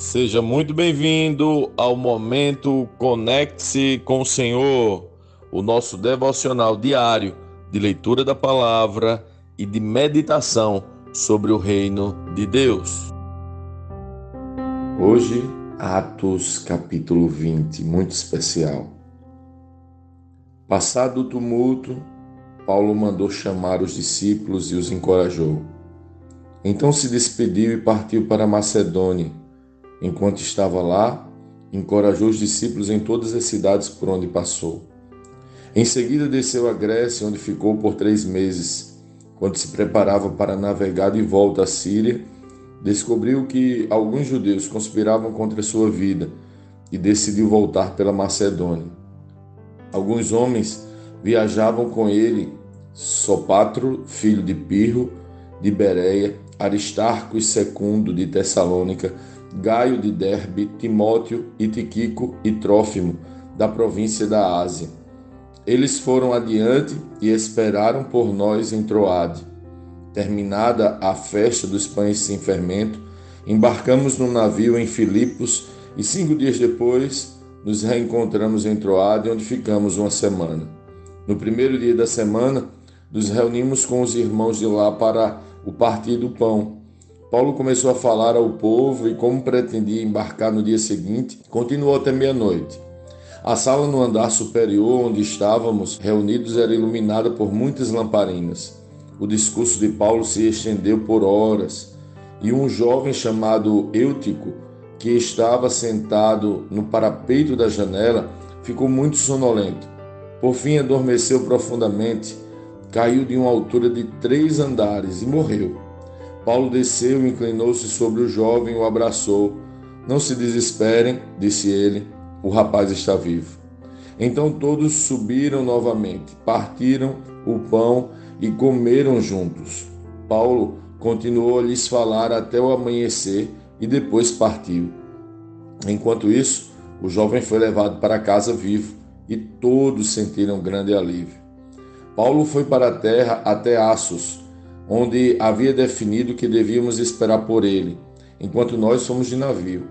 Seja muito bem-vindo ao momento Conecte-se com o Senhor, o nosso devocional diário de leitura da palavra e de meditação sobre o reino de Deus. Hoje, Atos capítulo 20, muito especial. Passado o tumulto, Paulo mandou chamar os discípulos e os encorajou. Então se despediu e partiu para Macedônia Enquanto estava lá, encorajou os discípulos em todas as cidades por onde passou. Em seguida, desceu à Grécia, onde ficou por três meses. Quando se preparava para navegar de volta à Síria, descobriu que alguns judeus conspiravam contra sua vida e decidiu voltar pela Macedônia. Alguns homens viajavam com ele, Sopatro, filho de Pirro, de Bereia, Aristarco e Secundo, de Tessalônica, Gaio de Derbe, Timóteo e Tiquico e Trófimo, da província da Ásia. Eles foram adiante e esperaram por nós em Troade. Terminada a festa dos pães sem fermento, embarcamos no navio em Filipos e cinco dias depois nos reencontramos em Troade, onde ficamos uma semana. No primeiro dia da semana, nos reunimos com os irmãos de lá para o partir do pão Paulo começou a falar ao povo e, como pretendia embarcar no dia seguinte, continuou até meia-noite. A sala no andar superior, onde estávamos reunidos, era iluminada por muitas lamparinas. O discurso de Paulo se estendeu por horas, e um jovem chamado Eutico, que estava sentado no parapeito da janela, ficou muito sonolento. Por fim, adormeceu profundamente, caiu de uma altura de três andares e morreu. Paulo desceu, inclinou-se sobre o jovem e o abraçou. Não se desesperem, disse ele, o rapaz está vivo. Então todos subiram novamente, partiram o pão e comeram juntos. Paulo continuou a lhes falar até o amanhecer e depois partiu. Enquanto isso, o jovem foi levado para casa vivo e todos sentiram grande alívio. Paulo foi para a terra até Assos onde havia definido que devíamos esperar por ele, enquanto nós fomos de navio.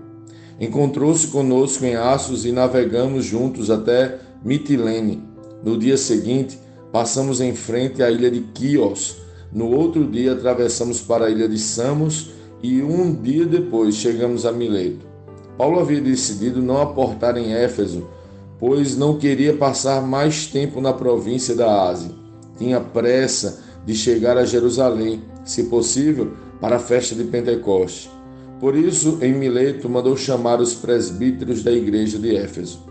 Encontrou-se conosco em Assos e navegamos juntos até Mitilene. No dia seguinte, passamos em frente à ilha de Quios. No outro dia, atravessamos para a ilha de Samos e um dia depois chegamos a Mileto. Paulo havia decidido não aportar em Éfeso, pois não queria passar mais tempo na província da Ásia. Tinha pressa de chegar a Jerusalém, se possível, para a festa de Pentecoste. Por isso, em Mileto, mandou chamar os presbíteros da igreja de Éfeso.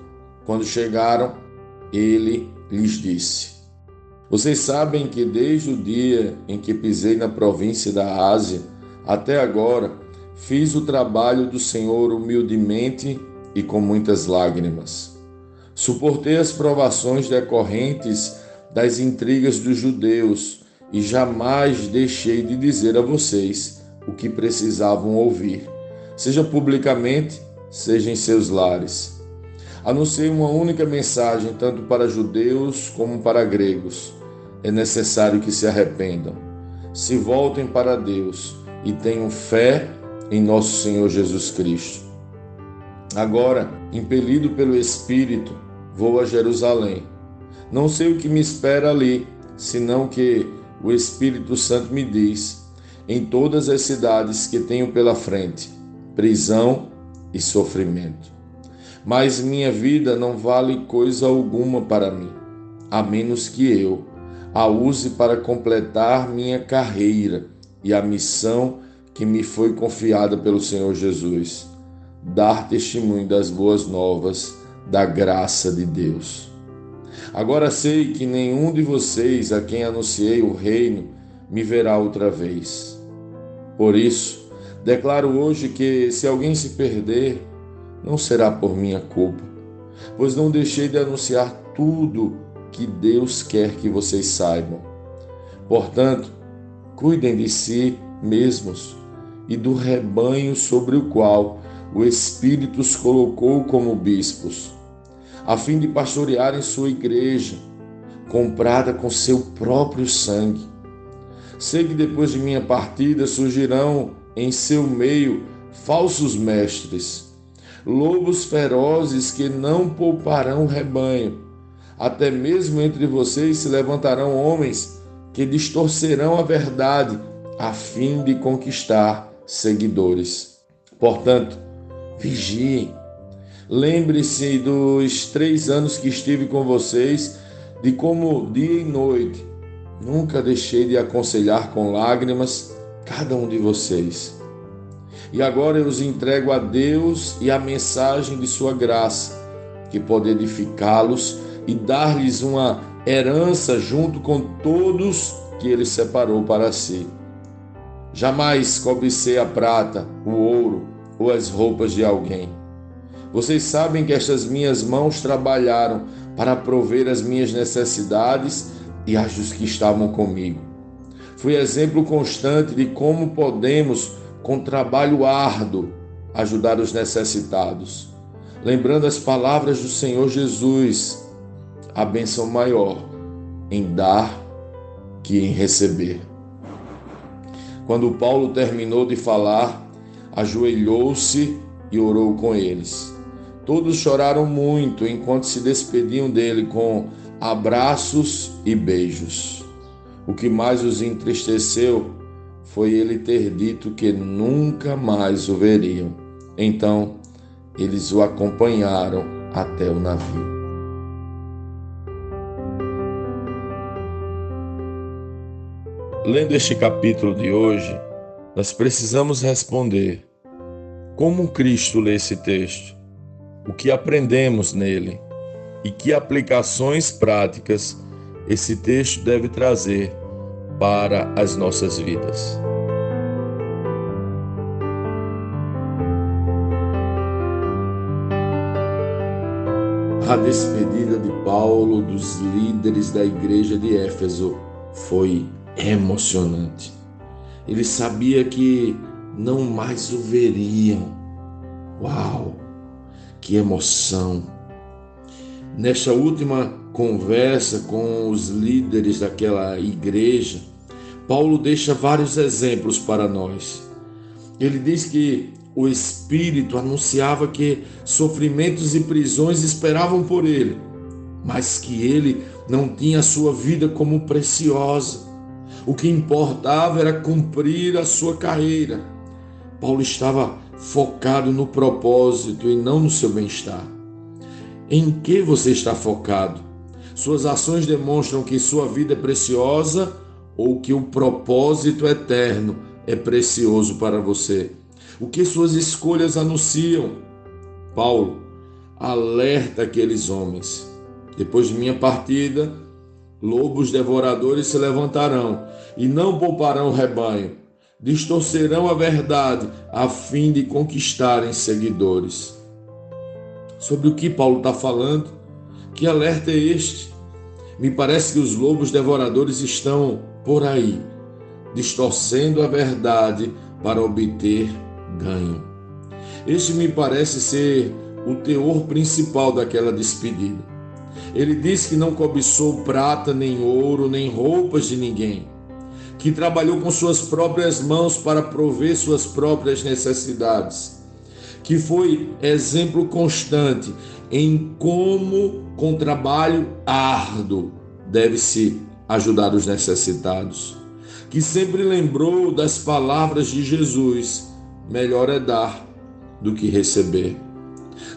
Quando chegaram, ele lhes disse: Vocês sabem que desde o dia em que pisei na província da Ásia até agora, fiz o trabalho do Senhor humildemente e com muitas lágrimas. Suportei as provações decorrentes das intrigas dos judeus e jamais deixei de dizer a vocês o que precisavam ouvir, seja publicamente, seja em seus lares. Anunciei uma única mensagem, tanto para judeus como para gregos. É necessário que se arrependam, se voltem para Deus e tenham fé em nosso Senhor Jesus Cristo. Agora, impelido pelo Espírito, vou a Jerusalém. Não sei o que me espera ali, senão que o Espírito Santo me diz, em todas as cidades que tenho pela frente, prisão e sofrimento. Mas minha vida não vale coisa alguma para mim, a menos que eu a use para completar minha carreira e a missão que me foi confiada pelo Senhor Jesus dar testemunho das boas novas da graça de Deus. Agora sei que nenhum de vocês a quem anunciei o reino me verá outra vez. Por isso, declaro hoje que se alguém se perder, não será por minha culpa, pois não deixei de anunciar tudo que Deus quer que vocês saibam. Portanto, cuidem de si mesmos e do rebanho sobre o qual o Espírito os colocou como bispos a fim de pastorearem sua igreja, comprada com seu próprio sangue. Sei que depois de minha partida surgirão em seu meio falsos mestres, lobos ferozes que não pouparão o rebanho. Até mesmo entre vocês se levantarão homens que distorcerão a verdade a fim de conquistar seguidores. Portanto, vigiem. Lembre-se dos três anos que estive com vocês, de como dia e noite nunca deixei de aconselhar com lágrimas cada um de vocês. E agora eu os entrego a Deus e a mensagem de Sua graça, que pode edificá-los e dar-lhes uma herança junto com todos que Ele separou para si. Jamais cobicei a prata, o ouro ou as roupas de alguém. Vocês sabem que estas minhas mãos trabalharam para prover as minhas necessidades e as dos que estavam comigo. Fui exemplo constante de como podemos, com trabalho árduo, ajudar os necessitados. Lembrando as palavras do Senhor Jesus, a bênção maior em dar que em receber. Quando Paulo terminou de falar, ajoelhou-se e orou com eles. Todos choraram muito enquanto se despediam dele com abraços e beijos. O que mais os entristeceu foi ele ter dito que nunca mais o veriam. Então, eles o acompanharam até o navio. Lendo este capítulo de hoje, nós precisamos responder: como Cristo lê esse texto? O que aprendemos nele? E que aplicações práticas esse texto deve trazer para as nossas vidas? A despedida de Paulo dos líderes da igreja de Éfeso foi emocionante. Ele sabia que não mais o veriam. Uau! Que emoção! Nesta última conversa com os líderes daquela igreja, Paulo deixa vários exemplos para nós. Ele diz que o Espírito anunciava que sofrimentos e prisões esperavam por ele, mas que ele não tinha a sua vida como preciosa. O que importava era cumprir a sua carreira. Paulo estava focado no propósito e não no seu bem-estar. Em que você está focado? Suas ações demonstram que sua vida é preciosa ou que o propósito eterno é precioso para você? O que suas escolhas anunciam? Paulo alerta aqueles homens. Depois de minha partida, Lobos devoradores se levantarão e não pouparão o rebanho, distorcerão a verdade a fim de conquistarem seguidores. Sobre o que Paulo está falando? Que alerta é este? Me parece que os lobos devoradores estão por aí, distorcendo a verdade para obter ganho. Este me parece ser o teor principal daquela despedida. Ele diz que não cobiçou prata, nem ouro, nem roupas de ninguém, que trabalhou com suas próprias mãos para prover suas próprias necessidades, que foi exemplo constante em como, com trabalho árduo, deve-se ajudar os necessitados, que sempre lembrou das palavras de Jesus: melhor é dar do que receber.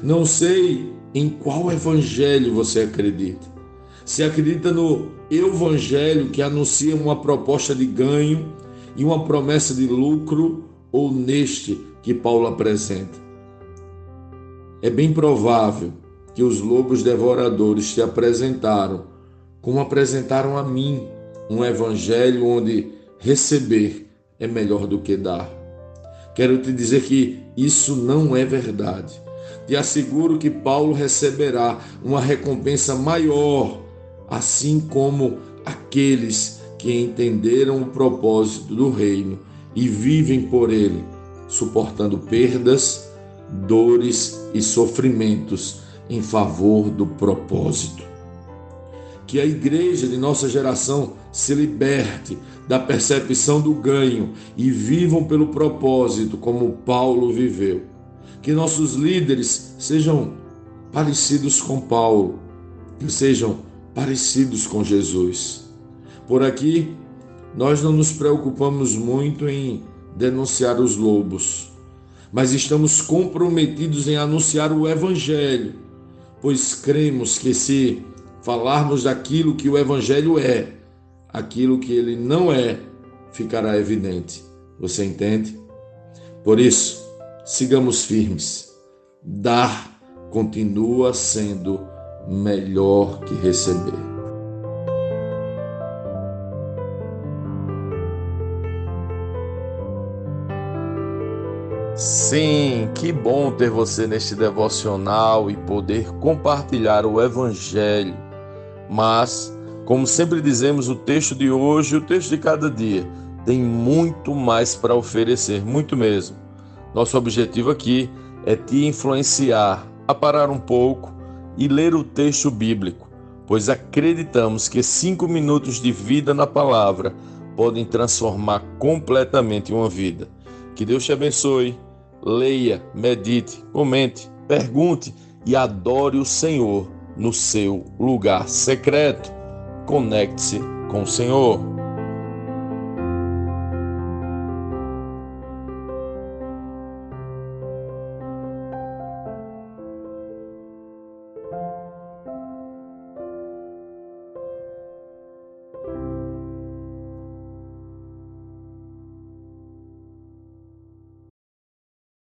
Não sei em qual evangelho você acredita. Se acredita no evangelho que anuncia uma proposta de ganho e uma promessa de lucro, ou neste que Paulo apresenta. É bem provável que os lobos devoradores te apresentaram, como apresentaram a mim, um evangelho onde receber é melhor do que dar. Quero te dizer que isso não é verdade. Te asseguro que Paulo receberá uma recompensa maior, assim como aqueles que entenderam o propósito do reino e vivem por ele, suportando perdas, dores e sofrimentos em favor do propósito. que a igreja de nossa geração se liberte da percepção do ganho e vivam pelo propósito como Paulo viveu. Que nossos líderes sejam parecidos com Paulo, que sejam parecidos com Jesus. Por aqui, nós não nos preocupamos muito em denunciar os lobos, mas estamos comprometidos em anunciar o Evangelho, pois cremos que se falarmos daquilo que o Evangelho é, aquilo que ele não é ficará evidente. Você entende? Por isso, sigamos firmes. Dar continua sendo melhor que receber. Sim, que bom ter você neste devocional e poder compartilhar o Evangelho. Mas, como sempre dizemos, o texto de hoje, o texto de cada dia, tem muito mais para oferecer, muito mesmo. Nosso objetivo aqui é te influenciar a parar um pouco e ler o texto bíblico, pois acreditamos que cinco minutos de vida na palavra podem transformar completamente uma vida. Que Deus te abençoe. Leia, medite, comente, pergunte e adore o Senhor no seu lugar secreto. Conecte-se com o Senhor.